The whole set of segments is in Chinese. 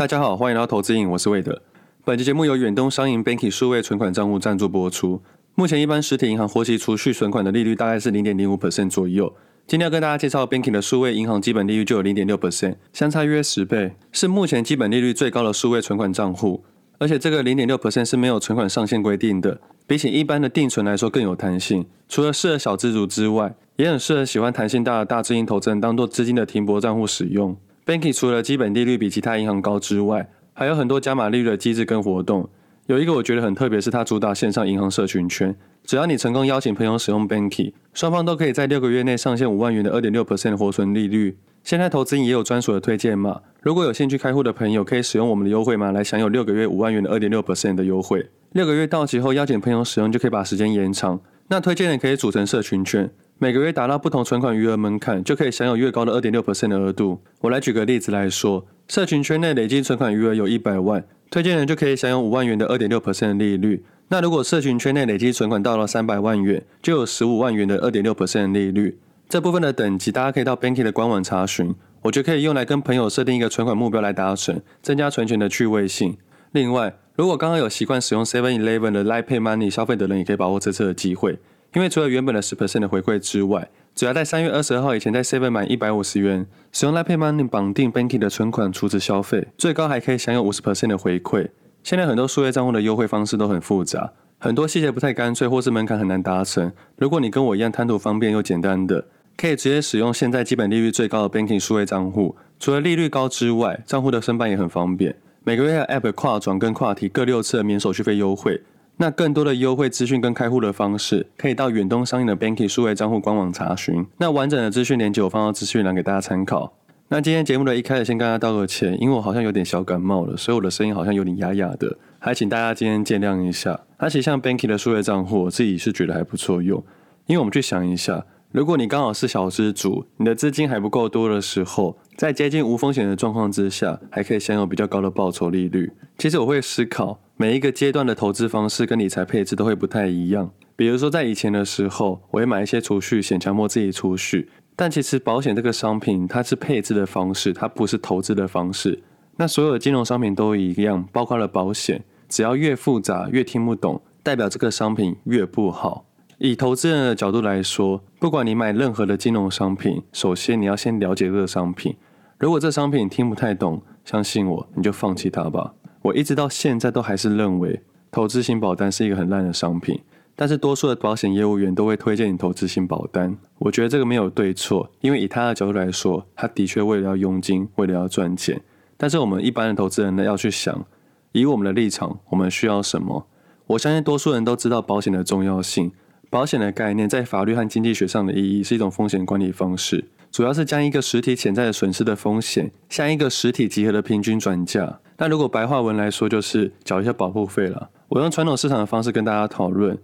大家好，欢迎来到投资瘾，我是魏德。本期节目由远东商银 Banky 数位存款账户赞助播出。目前一般实体银行活期储蓄存款的利率大概是零点零五 percent 左右。今天要跟大家介绍 Banky 的数位银行基本利率就有零点六 percent，相差约十倍，是目前基本利率最高的数位存款账户。而且这个零点六 percent 是没有存款上限规定的，比起一般的定存来说更有弹性。除了适合小资族之外，也很适合喜欢弹性大的大资金投资人当做资金的停泊账户使用。Banky 除了基本利率比其他银行高之外，还有很多加码利率的机制跟活动。有一个我觉得很特别，是它主打线上银行社群圈。只要你成功邀请朋友使用 Banky，双方都可以在六个月内上线五万元的二点六 percent 活存利率。现在投资也有专属的推荐码，如果有兴趣开户的朋友，可以使用我们的优惠码来享有六个月五万元的二点六 percent 的优惠。六个月到期后，邀请朋友使用就可以把时间延长。那推荐人可以组成社群圈。每个月达到不同存款余额门槛，就可以享有越高的二点六 percent 的额度。我来举个例子来说，社群圈内累计存款余额有一百万，推荐人就可以享有五万元的二点六 percent 利率。那如果社群圈内累计存款到了三百万元，就有十五万元的二点六 percent 利率。这部分的等级大家可以到 Banky 的官网查询，我觉得可以用来跟朋友设定一个存款目标来达成，增加存钱的趣味性。另外，如果刚刚有习惯使用 Seven Eleven 的 Line Pay Money 消费的人，也可以把握这次的机会。因为除了原本的十 percent 的回馈之外，只要在三月二十二号以前在 Seven 满一百五十元，使用 Line Pay Money 绑定 Banking 的存款储值消费，最高还可以享有五十 percent 的回馈。现在很多数位账户的优惠方式都很复杂，很多细节不太干脆，或是门槛很难达成。如果你跟我一样贪图方便又简单的，可以直接使用现在基本利率最高的 Banking 数位账户。除了利率高之外，账户的申办也很方便，每个月有 App 跨转跟跨提各六次的免手续费优惠。那更多的优惠资讯跟开户的方式，可以到远东商业的 Banky 数位账户官网查询。那完整的资讯链接我放到资讯栏给大家参考。那今天节目的一开始先跟大家道个歉，因为我好像有点小感冒了，所以我的声音好像有点哑哑的，还请大家今天见谅一下。而且像 Banky 的数位账户，我自己是觉得还不错用，因为我们去想一下，如果你刚好是小资主，你的资金还不够多的时候，在接近无风险的状况之下，还可以享有比较高的报酬利率。其实我会思考。每一个阶段的投资方式跟理财配置都会不太一样。比如说，在以前的时候，我会买一些储蓄险，强迫自己储蓄。但其实保险这个商品，它是配置的方式，它不是投资的方式。那所有的金融商品都一样，包括了保险。只要越复杂、越听不懂，代表这个商品越不好。以投资人的角度来说，不管你买任何的金融商品，首先你要先了解这个商品。如果这商品你听不太懂，相信我，你就放弃它吧。我一直到现在都还是认为投资型保单是一个很烂的商品，但是多数的保险业务员都会推荐你投资型保单。我觉得这个没有对错，因为以他的角度来说，他的确为了要佣金，为了要赚钱。但是我们一般的投资人呢，要去想，以我们的立场，我们需要什么？我相信多数人都知道保险的重要性，保险的概念在法律和经济学上的意义是一种风险管理方式，主要是将一个实体潜在的损失的风险，向一个实体集合的平均转嫁。那如果白话文来说，就是缴一些保护费了。我用传统市场的方式跟大家讨论。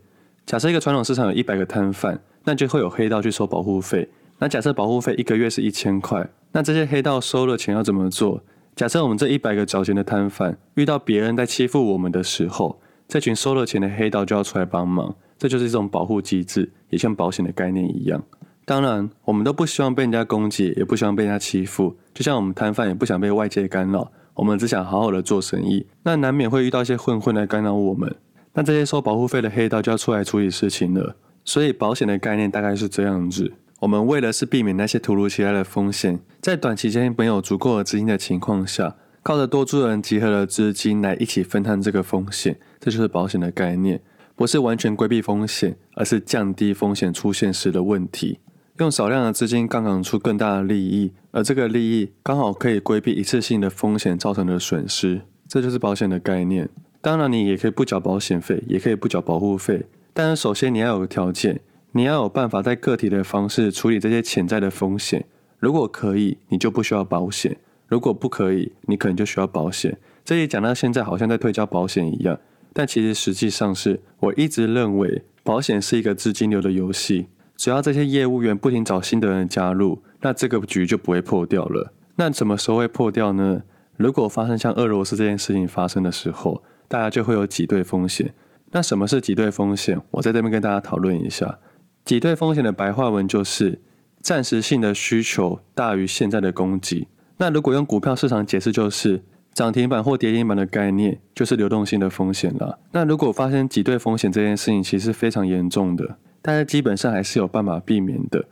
假设一个传统市场有一百个摊贩，那就会有黑道去收保护费。那假设保护费一个月是一千块，那这些黑道收了钱要怎么做？假设我们这一百个缴钱的摊贩遇到别人在欺负我们的时候，这群收了钱的黑道就要出来帮忙。这就是一种保护机制，也像保险的概念一样。当然，我们都不希望被人家攻击，也不希望被人家欺负。就像我们摊贩也不想被外界干扰。我们只想好好的做生意，那难免会遇到一些混混来干扰我们。那这些收保护费的黑道就要出来处理事情了。所以保险的概念大概是这样子：我们为的是避免那些突如其来的风险，在短期间没有足够的资金的情况下，靠着多数人集合的资金来一起分摊这个风险。这就是保险的概念，不是完全规避风险，而是降低风险出现时的问题。用少量的资金杠杆出更大的利益，而这个利益刚好可以规避一次性的风险造成的损失，这就是保险的概念。当然，你也可以不缴保险费，也可以不缴保护费，但是首先你要有个条件，你要有办法在个体的方式处理这些潜在的风险。如果可以，你就不需要保险；如果不可以，你可能就需要保险。这里讲到现在好像在推销保险一样，但其实实际上是我一直认为保险是一个资金流的游戏。只要这些业务员不停找新的人加入，那这个局就不会破掉了。那什么时候会破掉呢？如果发生像俄罗斯这件事情发生的时候，大家就会有挤兑风险。那什么是挤兑风险？我在这边跟大家讨论一下。挤兑风险的白话文就是暂时性的需求大于现在的供给。那如果用股票市场解释，就是涨停板或跌停板的概念就是流动性的风险了。那如果发生挤兑风险这件事情，其实非常严重的，大家基本上还是有办法避免的。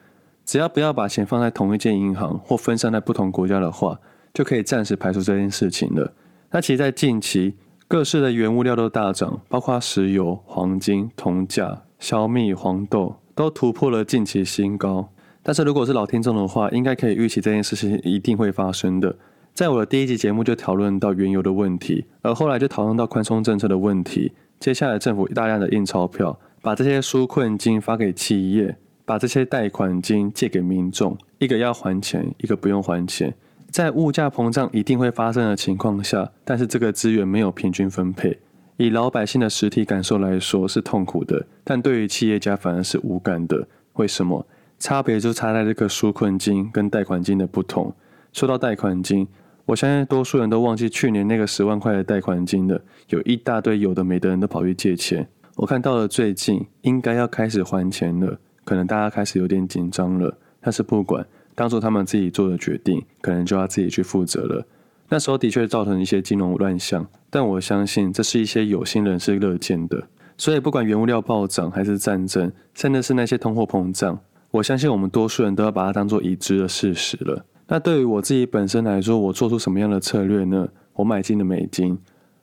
只要不要把钱放在同一间银行或分散在不同国家的话，就可以暂时排除这件事情了。那其实，在近期各式的原物料都大涨，包括石油、黄金、铜价、小米、黄豆都突破了近期新高。但是如果是老听众的话，应该可以预期这件事情一定会发生的。在我的第一集节目就讨论到原油的问题，而后来就讨论到宽松政策的问题。接下来政府大量的印钞票，把这些纾困金发给企业，把这些贷款金借给民众，一个要还钱，一个不用还钱。在物价膨胀一定会发生的情况下，但是这个资源没有平均分配，以老百姓的实体感受来说是痛苦的，但对于企业家反而是无感的。为什么？差别就差在这个纾困金跟贷款金的不同。说到贷款金，我相信多数人都忘记去年那个十万块的贷款金了，有一大堆有的没的人都跑去借钱。我看到了最近应该要开始还钱了，可能大家开始有点紧张了。但是不管，当初他们自己做的决定，可能就要自己去负责了。那时候的确造成一些金融乱象，但我相信这是一些有心人士乐见的。所以不管原物料暴涨还是战争，甚至是那些通货膨胀。我相信我们多数人都要把它当做已知的事实了。那对于我自己本身来说，我做出什么样的策略呢？我买进了美金。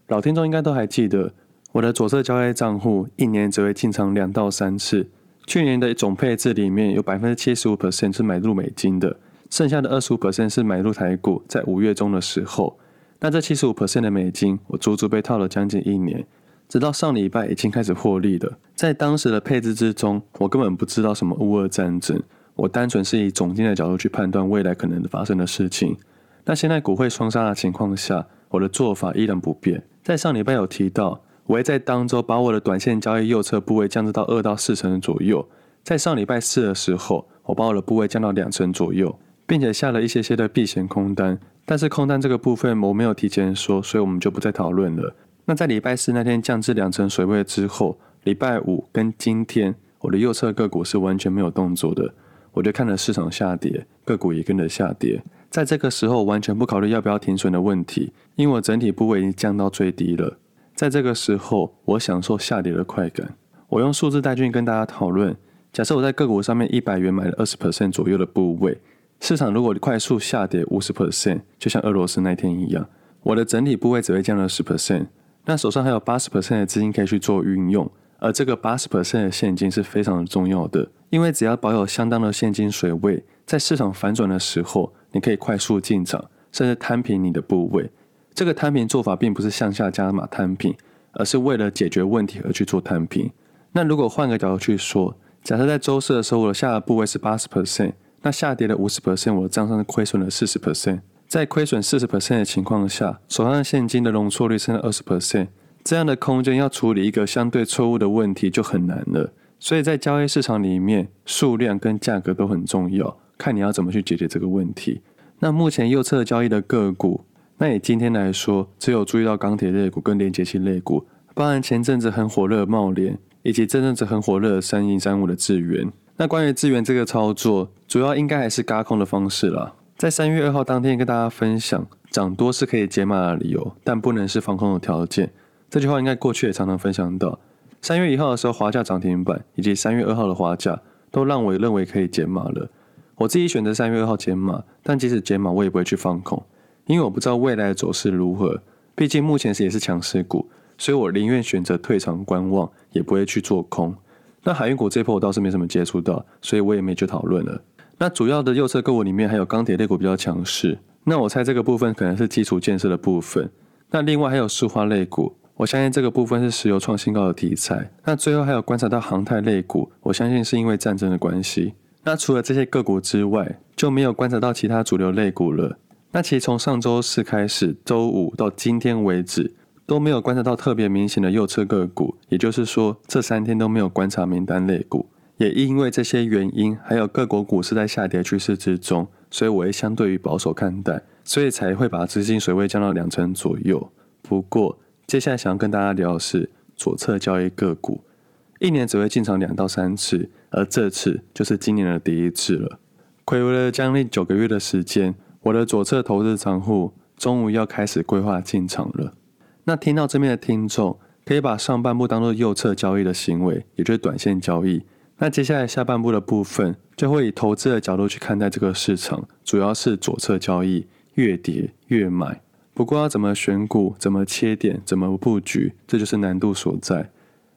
老听众应该都还记得，我的左侧交易账户一年只会进场两到三次。去年的总配置里面有百分之七十五 percent 是买入美金的，剩下的二十五 percent 是买入台股。在五月中的时候，那这七十五 percent 的美金，我足足被套了将近一年。直到上礼拜已经开始获利了。在当时的配置之中，我根本不知道什么乌俄战争，我单纯是以总经的角度去判断未来可能发生的事情。那现在股汇双杀的情况下，我的做法依然不变。在上礼拜有提到，我会在当周把我的短线交易右侧部位降至到二到四成左右。在上礼拜四的时候，我把我的部位降到两成左右，并且下了一些些的避险空单。但是空单这个部分我没有提前说，所以我们就不再讨论了。那在礼拜四那天降至两成水位之后，礼拜五跟今天，我的右侧个股是完全没有动作的。我就看了市场下跌，个股也跟着下跌。在这个时候，完全不考虑要不要停损的问题，因为我整体部位已经降到最低了。在这个时候，我享受下跌的快感。我用数字带进跟大家讨论：假设我在个股上面一百元买了二十 percent 左右的部位，市场如果快速下跌五十 percent，就像俄罗斯那天一样，我的整体部位只会降了十 percent。那手上还有八十 percent 的资金可以去做运用，而这个八十 percent 的现金是非常的重要的，因为只要保有相当的现金水位，在市场反转的时候，你可以快速进场，甚至摊平你的部位。这个摊平做法并不是向下加码摊平，而是为了解决问题而去做摊平。那如果换个角度去说，假设在周四的时候，我的下的部位是八十 percent，那下跌的五十 percent，我的账上是亏损了四十 percent。在亏损四十 percent 的情况下，手上的现金的容错率剩下二十 percent，这样的空间要处理一个相对错误的问题就很难了。所以在交易市场里面，数量跟价格都很重要，看你要怎么去解决这个问题。那目前右侧交易的个股，那以今天来说，只有注意到钢铁类股跟连接器类股，包含前阵子很火热的贸联，以及这阵子很火热的三一三五的智源。那关于智源这个操作，主要应该还是轧空的方式啦。在三月二号当天跟大家分享，涨多是可以解码的理由，但不能是防空的条件。这句话应该过去也常常分享到。三月一号的时候，华价涨停板，以及三月二号的华价，都让我认为可以解码了。我自己选择三月二号解码，但即使解码，我也不会去放空，因为我不知道未来的走势如何。毕竟目前是也是强势股，所以我宁愿选择退场观望，也不会去做空。那海运股这波我倒是没什么接触到，所以我也没去讨论了。那主要的右侧个股里面还有钢铁类股比较强势，那我猜这个部分可能是基础建设的部分。那另外还有石化类股，我相信这个部分是石油创新高的题材。那最后还有观察到航太类股，我相信是因为战争的关系。那除了这些个股之外，就没有观察到其他主流类股了。那其实从上周四开始，周五到今天为止，都没有观察到特别明显的右侧个股，也就是说这三天都没有观察名单类股。也因为这些原因，还有各国股市在下跌趋势之中，所以我会相对于保守看待，所以才会把资金水位降到两成左右。不过，接下来想要跟大家聊的是左侧交易个股，一年只会进场两到三次，而这次就是今年的第一次了。睽违了将近九个月的时间，我的左侧投资账户终于要开始规划进场了。那听到这边的听众，可以把上半部当做右侧交易的行为，也就是短线交易。那接下来下半部的部分，就会以投资的角度去看待这个市场，主要是左侧交易，越跌越买。不过要怎么选股、怎么切点、怎么布局，这就是难度所在。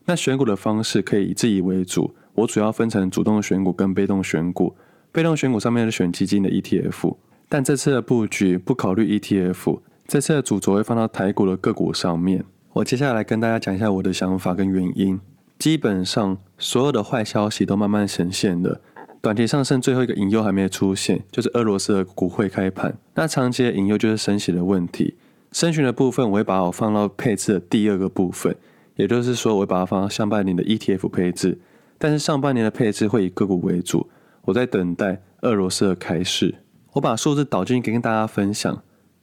那选股的方式可以以自己为主，我主要分成主动选股跟被动选股。被动选股上面是选基金的 ETF，但这次的布局不考虑 ETF，这次的主轴会放到台股的个股上面。我接下来跟大家讲一下我的想法跟原因。基本上所有的坏消息都慢慢显现了，短期上剩最后一个隐忧还没有出现，就是俄罗斯的股会开盘。那长期的隐忧就是升息的问题。升息的部分我会把我放到配置的第二个部分，也就是说我会把它放到上半年的 ETF 配置，但是上半年的配置会以个股为主。我在等待俄罗斯的开市。我把数字导进去跟大家分享。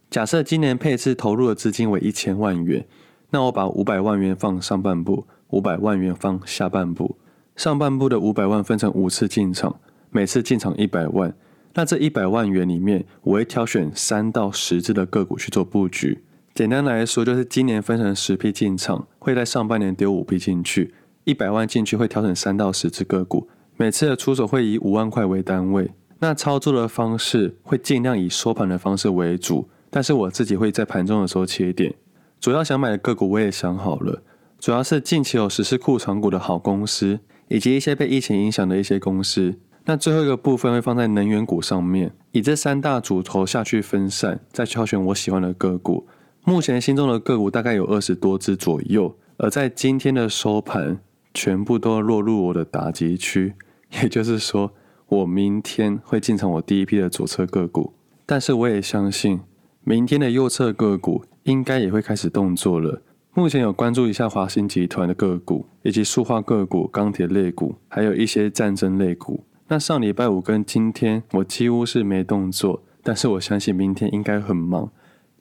假设今年配置投入的资金为一千万元，那我把五百万元放上半部。五百万元放下半部，上半部的五百万分成五次进场，每次进场一百万。那这一百万元里面，我会挑选三到十只的个股去做布局。简单来说，就是今年分成十批进场，会在上半年丢五批进去，一百万进去会挑选三到十只个股，每次的出手会以五万块为单位。那操作的方式会尽量以收盘的方式为主，但是我自己会在盘中的时候切点。主要想买的个股我也想好了。主要是近期有实施库藏股的好公司，以及一些被疫情影响的一些公司。那最后一个部分会放在能源股上面，以这三大主头下去分散，再挑选我喜欢的个股。目前心中的个股大概有二十多只左右，而在今天的收盘，全部都落入我的打击区。也就是说，我明天会进场我第一批的左侧个股，但是我也相信，明天的右侧个股应该也会开始动作了。目前有关注一下华新集团的个股，以及塑化个股、钢铁类股，还有一些战争类股。那上礼拜五跟今天，我几乎是没动作，但是我相信明天应该很忙。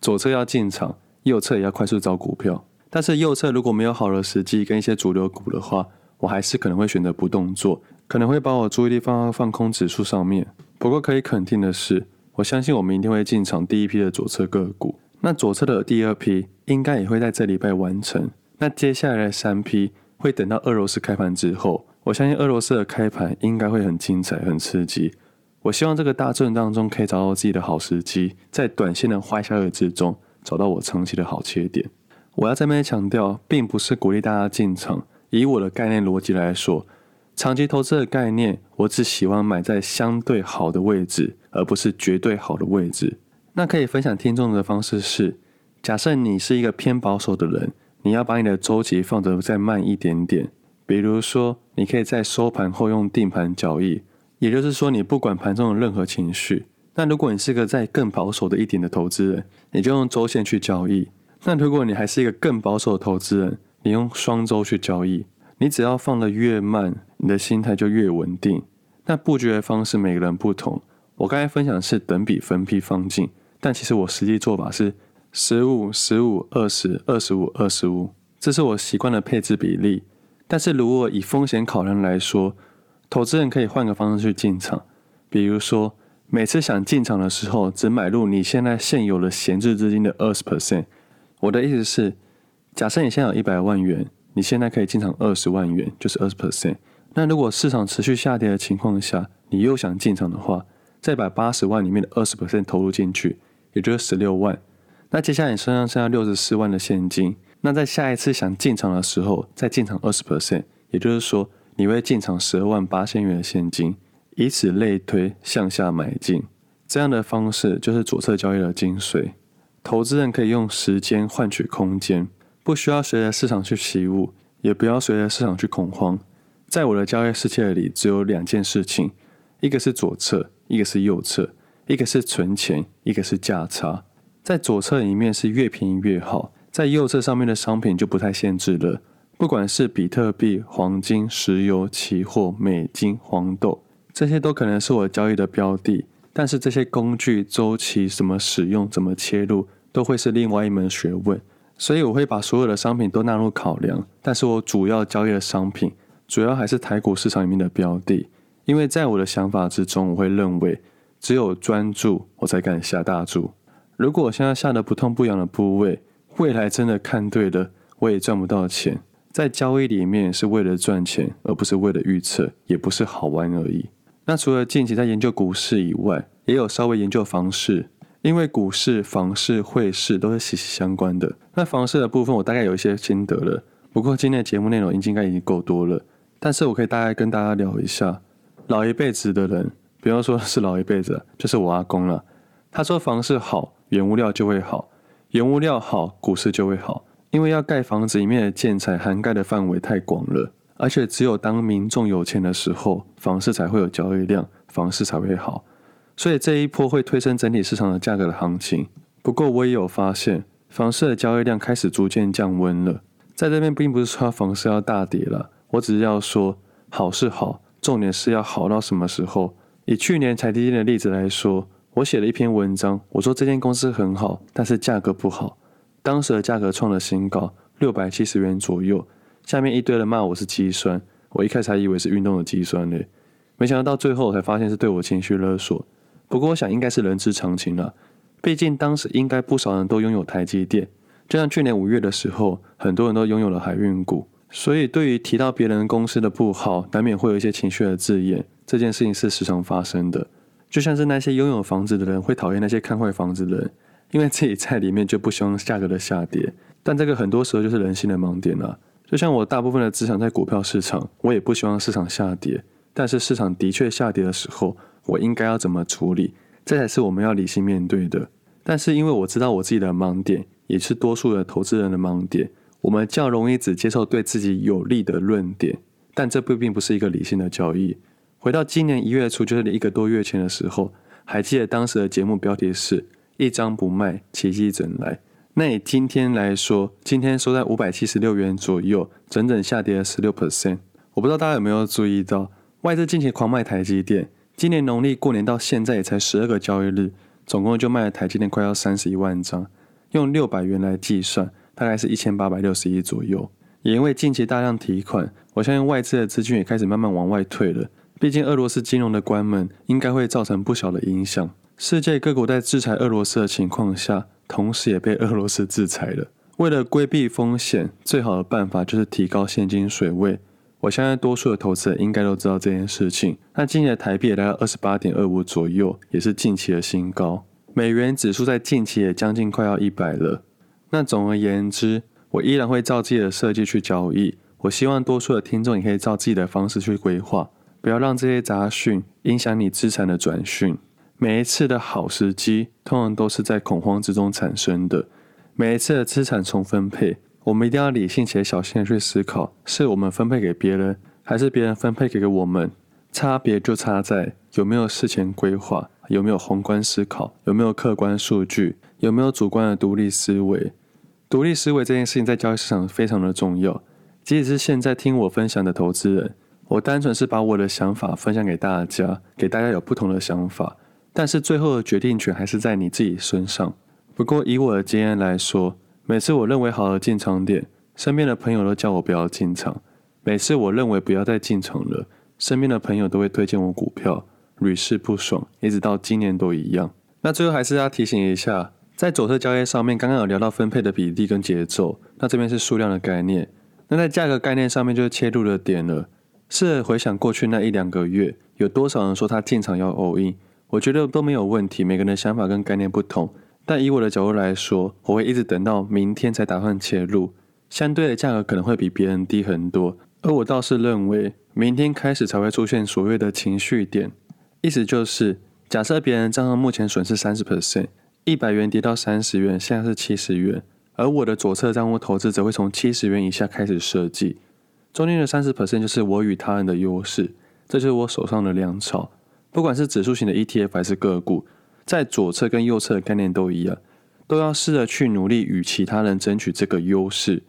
左侧要进场，右侧也要快速找股票。但是右侧如果没有好的时机跟一些主流股的话，我还是可能会选择不动作，可能会把我注意力放到放空指数上面。不过可以肯定的是，我相信我明天会进场第一批的左侧个股。那左侧的第二批应该也会在这礼拜完成。那接下来的三批会等到俄罗斯开盘之后。我相信俄罗斯的开盘应该会很精彩、很刺激。我希望这个大震当中可以找到自己的好时机，在短线的坏消息之中找到我长期的好切点。我要这边强调，并不是鼓励大家进场。以我的概念逻辑来说，长期投资的概念，我只喜欢买在相对好的位置，而不是绝对好的位置。那可以分享听众的方式是：假设你是一个偏保守的人，你要把你的周期放得再慢一点点。比如说，你可以在收盘后用定盘交易，也就是说，你不管盘中的任何情绪。那如果你是个在更保守的一点的投资人，你就用周线去交易。那如果你还是一个更保守的投资人，你用双周去交易。你只要放得越慢，你的心态就越稳定。那布局的方式每个人不同。我刚才分享的是等比分批放进。但其实我实际做法是十五、十五、二十、二十五、二十五，这是我习惯的配置比例。但是如果以风险考量来说，投资人可以换个方式去进场，比如说每次想进场的时候，只买入你现在现有的闲置资金的二十 percent。我的意思是，假设你现在有一百万元，你现在可以进场二十万元，就是二十 percent。那如果市场持续下跌的情况下，你又想进场的话，再把八十万里面的二十 percent 投入进去。也就是十六万，那接下来你身上剩下六十四万的现金，那在下一次想进场的时候，再进场二十 percent，也就是说你会进场十二万八千元的现金，以此类推向下买进，这样的方式就是左侧交易的精髓。投资人可以用时间换取空间，不需要随着市场去起舞，也不要随着市场去恐慌。在我的交易世界里，只有两件事情，一个是左侧，一个是右侧。一个是存钱，一个是价差。在左侧里面是越便宜越好，在右侧上面的商品就不太限制了。不管是比特币、黄金、石油、期货、美金、黄豆，这些都可能是我交易的标的。但是这些工具周期怎么使用、怎么切入，都会是另外一门学问。所以我会把所有的商品都纳入考量。但是我主要交易的商品，主要还是台股市场里面的标的，因为在我的想法之中，我会认为。只有专注，我才敢下大注。如果我现在下的不痛不痒的部位，未来真的看对了，我也赚不到钱。在交易里面是为了赚钱，而不是为了预测，也不是好玩而已。那除了近期在研究股市以外，也有稍微研究房市，因为股市、房市、汇市都是息息相关的。那房市的部分，我大概有一些心得了。不过今天的节目内容已经应该已经够多了，但是我可以大概跟大家聊一下，老一辈子的人，不要说是老一辈子，就是我阿公了。他说房市好，原物料就会好，原物料好，股市就会好。因为要盖房子，里面的建材涵盖的范围太广了，而且只有当民众有钱的时候，房市才会有交易量，房市才会好。所以这一波会推升整体市场的价格的行情。不过我也有发现，房市的交易量开始逐渐降温了。在这边并不是说房市要大跌了，我只是要说好是好，重点是要好到什么时候。以去年台积电的例子来说，我写了一篇文章，我说这间公司很好，但是价格不好。当时的价格创了新高，六百七十元左右。下面一堆人骂我是肌酸，我一开始还以为是运动的肌酸嘞，没想到到最后才发现是对我情绪勒索。不过我想应该是人之常情了，毕竟当时应该不少人都拥有台积电。就像去年五月的时候，很多人都拥有了海运股，所以对于提到别人公司的不好，难免会有一些情绪的字眼。这件事情是时常发生的，就像是那些拥有房子的人会讨厌那些看坏房子的人，因为自己在里面就不希望价格的下跌。但这个很多时候就是人性的盲点啊。就像我大部分的资产在股票市场，我也不希望市场下跌，但是市场的确下跌的时候，我应该要怎么处理？这才是我们要理性面对的。但是因为我知道我自己的盲点。也是多数的投资人的盲点。我们较容易只接受对自己有利的论点，但这并并不是一个理性的交易。回到今年一月初，就是你一个多月前的时候，还记得当时的节目标题是“一张不卖，奇迹怎来”。那以今天来说，今天收在五百七十六元左右，整整下跌了十六 percent。我不知道大家有没有注意到，外资近期狂卖台积电。今年农历过年到现在也才十二个交易日，总共就卖了台积电快要三十一万张。用六百元来计算，大概是一千八百六十亿左右。也因为近期大量提款，我相信外资的资金也开始慢慢往外退了。毕竟俄罗斯金融的关门，应该会造成不小的影响。世界各国在制裁俄罗斯的情况下，同时也被俄罗斯制裁了。为了规避风险，最好的办法就是提高现金水位。我相信多数的投资人应该都知道这件事情。那今年的台币也来到二十八点二五左右，也是近期的新高。美元指数在近期也将近快要一百了。那总而言之，我依然会照自己的设计去交易。我希望多数的听众也可以照自己的方式去规划，不要让这些杂讯影响你资产的转讯。每一次的好时机，通常都是在恐慌之中产生的。每一次的资产重分配，我们一定要理性且小心的去思考：是我们分配给别人，还是别人分配给我们？差别就差在有没有事前规划。有没有宏观思考？有没有客观数据？有没有主观的独立思维？独立思维这件事情在交易市场非常的重要。即使是现在听我分享的投资人，我单纯是把我的想法分享给大家，给大家有不同的想法。但是最后的决定权还是在你自己身上。不过以我的经验来说，每次我认为好的进场点，身边的朋友都叫我不要进场；每次我认为不要再进场了，身边的朋友都会推荐我股票。屡试不爽，一直到今年都一样。那最后还是要提醒一下，在左侧交易上面，刚刚有聊到分配的比例跟节奏，那这边是数量的概念。那在价格概念上面就切入的点了。试着回想过去那一两个月，有多少人说他进场要 all in？我觉得都没有问题，每个人的想法跟概念不同。但以我的角度来说，我会一直等到明天才打算切入，相对的价格可能会比别人低很多。而我倒是认为，明天开始才会出现所谓的情绪点。意思就是，假设别人账号目前损失三十 percent，一百元跌到三十元，现在是七十元，而我的左侧账户投资则会从七十元以下开始设计，中间的三十 percent 就是我与他人的优势，这就是我手上的粮草。不管是指数型的 ETF 还是个股，在左侧跟右侧的概念都一样，都要试着去努力与其他人争取这个优势，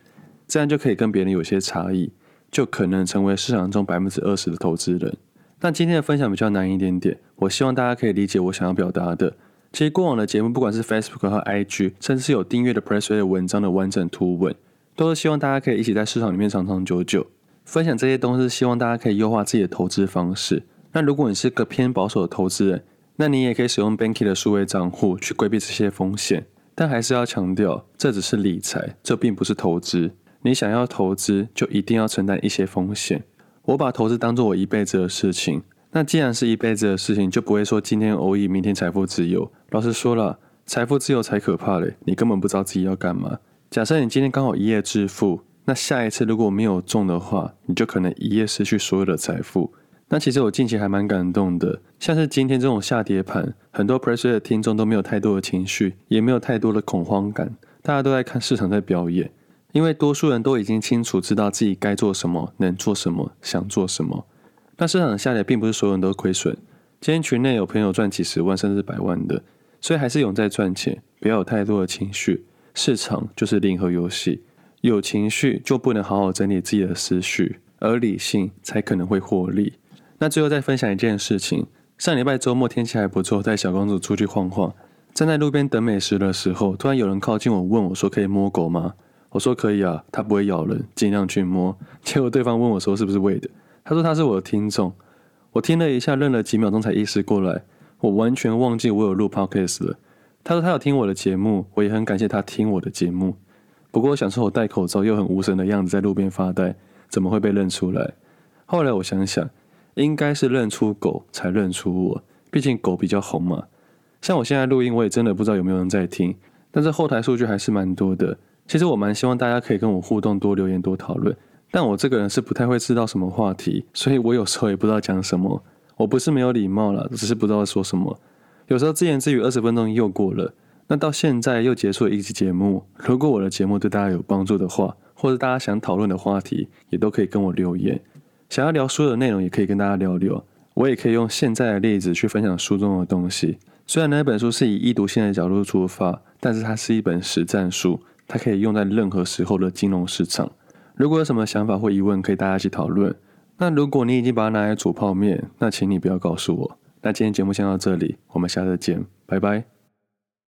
这样就可以跟别人有些差异，就可能成为市场中百分之二十的投资人。但今天的分享比较难一点点，我希望大家可以理解我想要表达的。其实过往的节目，不管是 Facebook 和 IG，甚至是有订阅的 Pressplay 的文章的完整图文，都是希望大家可以一起在市场里面长长久久。分享这些东西，希望大家可以优化自己的投资方式。那如果你是个偏保守的投资人，那你也可以使用 Banky 的数位账户去规避这些风险。但还是要强调，这只是理财，这并不是投资。你想要投资，就一定要承担一些风险。我把投资当做我一辈子的事情。那既然是一辈子的事情，就不会说今天偶遇明天财富自由。老实说了，财富自由才可怕嘞！你根本不知道自己要干嘛。假设你今天刚好一夜致富，那下一次如果没有中的话，你就可能一夜失去所有的财富。那其实我近期还蛮感动的，像是今天这种下跌盘，很多 pressure 的听众都没有太多的情绪，也没有太多的恐慌感，大家都在看市场在表演，因为多数人都已经清楚知道自己该做什么，能做什么，想做什么。那市场的下跌并不是所有人都亏损，今天群内有朋友赚几十万甚至百万的，所以还是有在赚钱，不要有太多的情绪。市场就是零和游戏，有情绪就不能好好整理自己的思绪，而理性才可能会获利。那最后再分享一件事情，上礼拜周末天气还不错，带小公主出去晃晃，站在路边等美食的时候，突然有人靠近我问我说：“可以摸狗吗？”我说：“可以啊，它不会咬人，尽量去摸。”结果对方问我说：“是不是喂的？”他说他是我的听众。我听了一下，愣了几秒钟才意识过来，我完全忘记我有录 podcast 了。他说他有听我的节目，我也很感谢他听我的节目。不过我想说我戴口罩又很无神的样子在路边发呆，怎么会被认出来？后来我想想。应该是认出狗才认出我，毕竟狗比较红嘛。像我现在录音，我也真的不知道有没有人在听，但是后台数据还是蛮多的。其实我蛮希望大家可以跟我互动，多留言，多讨论。但我这个人是不太会知道什么话题，所以我有时候也不知道讲什么。我不是没有礼貌了，只是不知道说什么。有时候自言自语二十分钟又过了，那到现在又结束了一期节目。如果我的节目对大家有帮助的话，或者大家想讨论的话题，也都可以跟我留言。想要聊书的内容，也可以跟大家聊聊。我也可以用现在的例子去分享书中的东西。虽然那本书是以易读性的角度出发，但是它是一本实战书，它可以用在任何时候的金融市场。如果有什么想法或疑问，可以大家一起讨论。那如果你已经把它拿来煮泡面，那请你不要告诉我。那今天节目先到这里，我们下次见，拜拜。